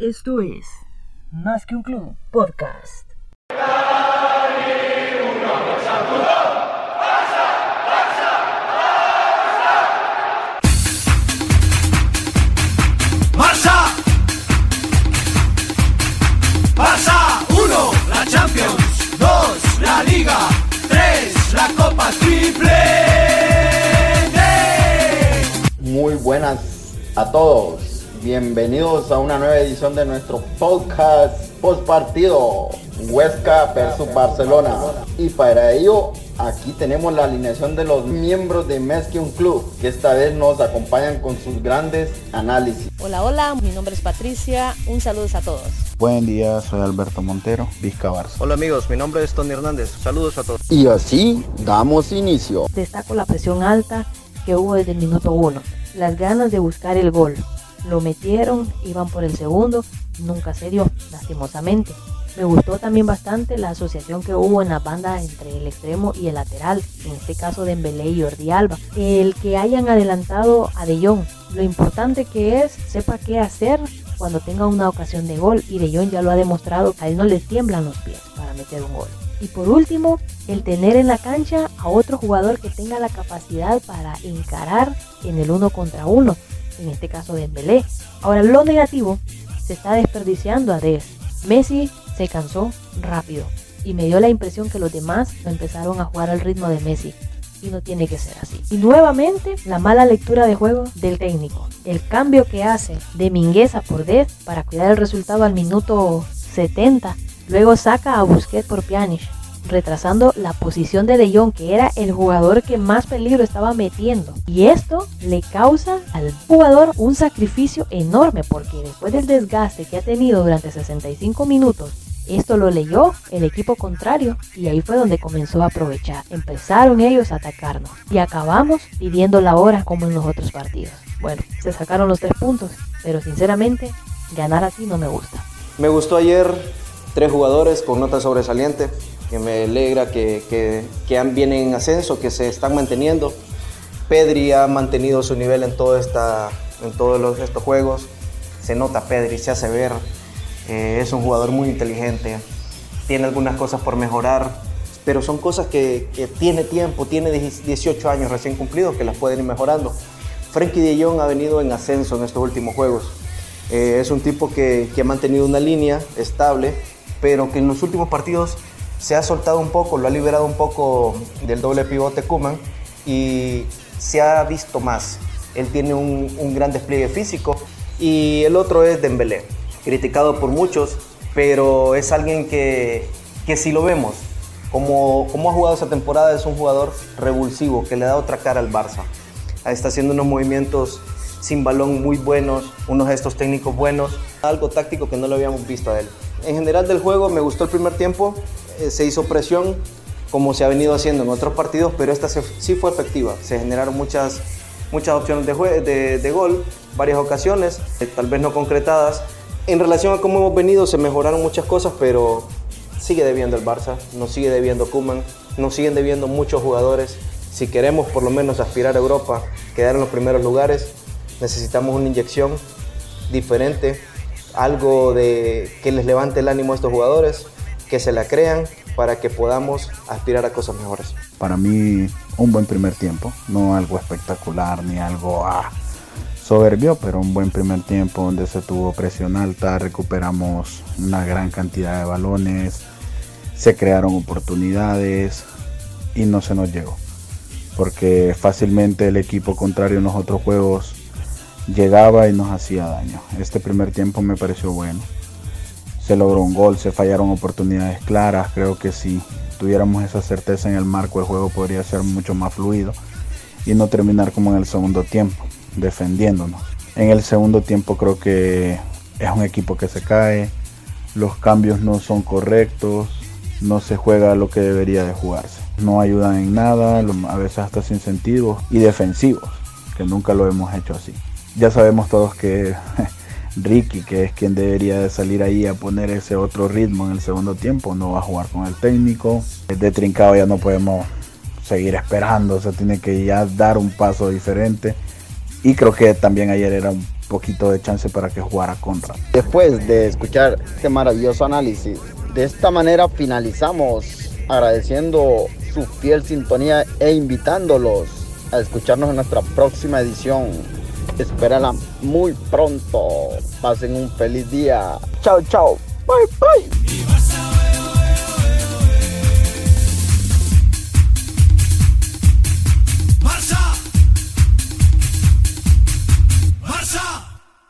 Esto es Más que un club podcast. Barça. Barça 1, la Champions. 2, la Liga. 3, la Copa Triple. Muy buenas a todos. Bienvenidos a una nueva edición de nuestro podcast post partido Huesca versus Barcelona. Y para ello aquí tenemos la alineación de los miembros de Mesquion Club que esta vez nos acompañan con sus grandes análisis. Hola, hola, mi nombre es Patricia, un saludo a todos. Buen día, soy Alberto Montero, Vizca Barça. Hola amigos, mi nombre es Tony Hernández, saludos a todos. Y así damos inicio. Destaco la presión alta que hubo desde el minuto 1, las ganas de buscar el gol. Lo metieron, iban por el segundo, nunca se dio, lastimosamente. Me gustó también bastante la asociación que hubo en la banda entre el extremo y el lateral, en este caso de Embelé y Jordi Alba. El que hayan adelantado a De Jong, lo importante que es, sepa qué hacer cuando tenga una ocasión de gol y De Jong ya lo ha demostrado, a él no le tiemblan los pies para meter un gol. Y por último, el tener en la cancha a otro jugador que tenga la capacidad para encarar en el uno contra uno, en este caso de Embelé. Ahora, lo negativo, se está desperdiciando a Des. Messi se cansó rápido y me dio la impresión que los demás no empezaron a jugar al ritmo de Messi. Y no tiene que ser así. Y nuevamente la mala lectura de juego del técnico. El cambio que hace de Mingueza por Des para cuidar el resultado al minuto 70. Luego saca a Busquets por Pjanic, retrasando la posición de De Jong, que era el jugador que más peligro estaba metiendo. Y esto le causa al jugador un sacrificio enorme, porque después del desgaste que ha tenido durante 65 minutos, esto lo leyó el equipo contrario y ahí fue donde comenzó a aprovechar. Empezaron ellos a atacarnos y acabamos pidiendo la hora como en los otros partidos. Bueno, se sacaron los tres puntos, pero sinceramente ganar así no me gusta. Me gustó ayer tres jugadores con nota sobresaliente, que me alegra que, que, que vienen en ascenso, que se están manteniendo. Pedri ha mantenido su nivel en, todo esta, en todos los- estos juegos. Se nota Pedri, se hace ver. Eh, es un jugador muy inteligente. Tiene algunas cosas por mejorar, pero son cosas que, que tiene tiempo, tiene 18 años recién cumplidos que las pueden ir mejorando. Frankie de Jong ha venido en ascenso en estos últimos juegos. Eh, es un tipo que, que ha mantenido una línea estable, pero que en los últimos partidos se ha soltado un poco, lo ha liberado un poco del doble pivote Kuman y se ha visto más. Él tiene un, un gran despliegue físico y el otro es Dembélé, criticado por muchos, pero es alguien que, que si lo vemos, como, como ha jugado esa temporada, es un jugador revulsivo que le da otra cara al Barça. Está haciendo unos movimientos sin balón muy buenos, unos gestos técnicos buenos, algo táctico que no lo habíamos visto a él. En general del juego me gustó el primer tiempo, se hizo presión como se ha venido haciendo en otros partidos, pero esta se- sí fue efectiva. Se generaron muchas, muchas opciones de, jue- de gol, varias ocasiones, eh, tal vez no concretadas. En relación a cómo hemos venido, se mejoraron muchas cosas, pero sigue debiendo el Barça, nos sigue debiendo Kuman, nos siguen debiendo muchos jugadores. Si queremos por lo menos aspirar a Europa, quedar en los primeros lugares, necesitamos una inyección diferente, algo de que les levante el ánimo a estos jugadores, que se la crean para que podamos aspirar a cosas mejores. Para mí, un buen primer tiempo, no algo espectacular ni algo ah, soberbio, pero un buen primer tiempo donde se tuvo presión alta, recuperamos una gran cantidad de balones, se crearon oportunidades y no se nos llegó. Porque fácilmente el equipo contrario en los otros juegos llegaba y nos hacía daño. Este primer tiempo me pareció bueno. Se logró un gol, se fallaron oportunidades claras. Creo que si tuviéramos esa certeza en el marco, el juego podría ser mucho más fluido y no terminar como en el segundo tiempo, defendiéndonos. En el segundo tiempo creo que es un equipo que se cae, los cambios no son correctos, no se juega lo que debería de jugarse. No ayudan en nada, a veces hasta sin sentido y defensivos, que nunca lo hemos hecho así. Ya sabemos todos que Ricky, que es quien debería de salir ahí a poner ese otro ritmo en el segundo tiempo, no va a jugar con el técnico. De Trincado ya no podemos seguir esperando, o sea, tiene que ya dar un paso diferente. Y creo que también ayer era un poquito de chance para que jugara contra. Después de escuchar este maravilloso análisis, de esta manera finalizamos agradeciendo su fiel sintonía e invitándolos a escucharnos en nuestra próxima edición. Espérala muy pronto. Pasen un feliz día. Chao, chao. Bye, bye.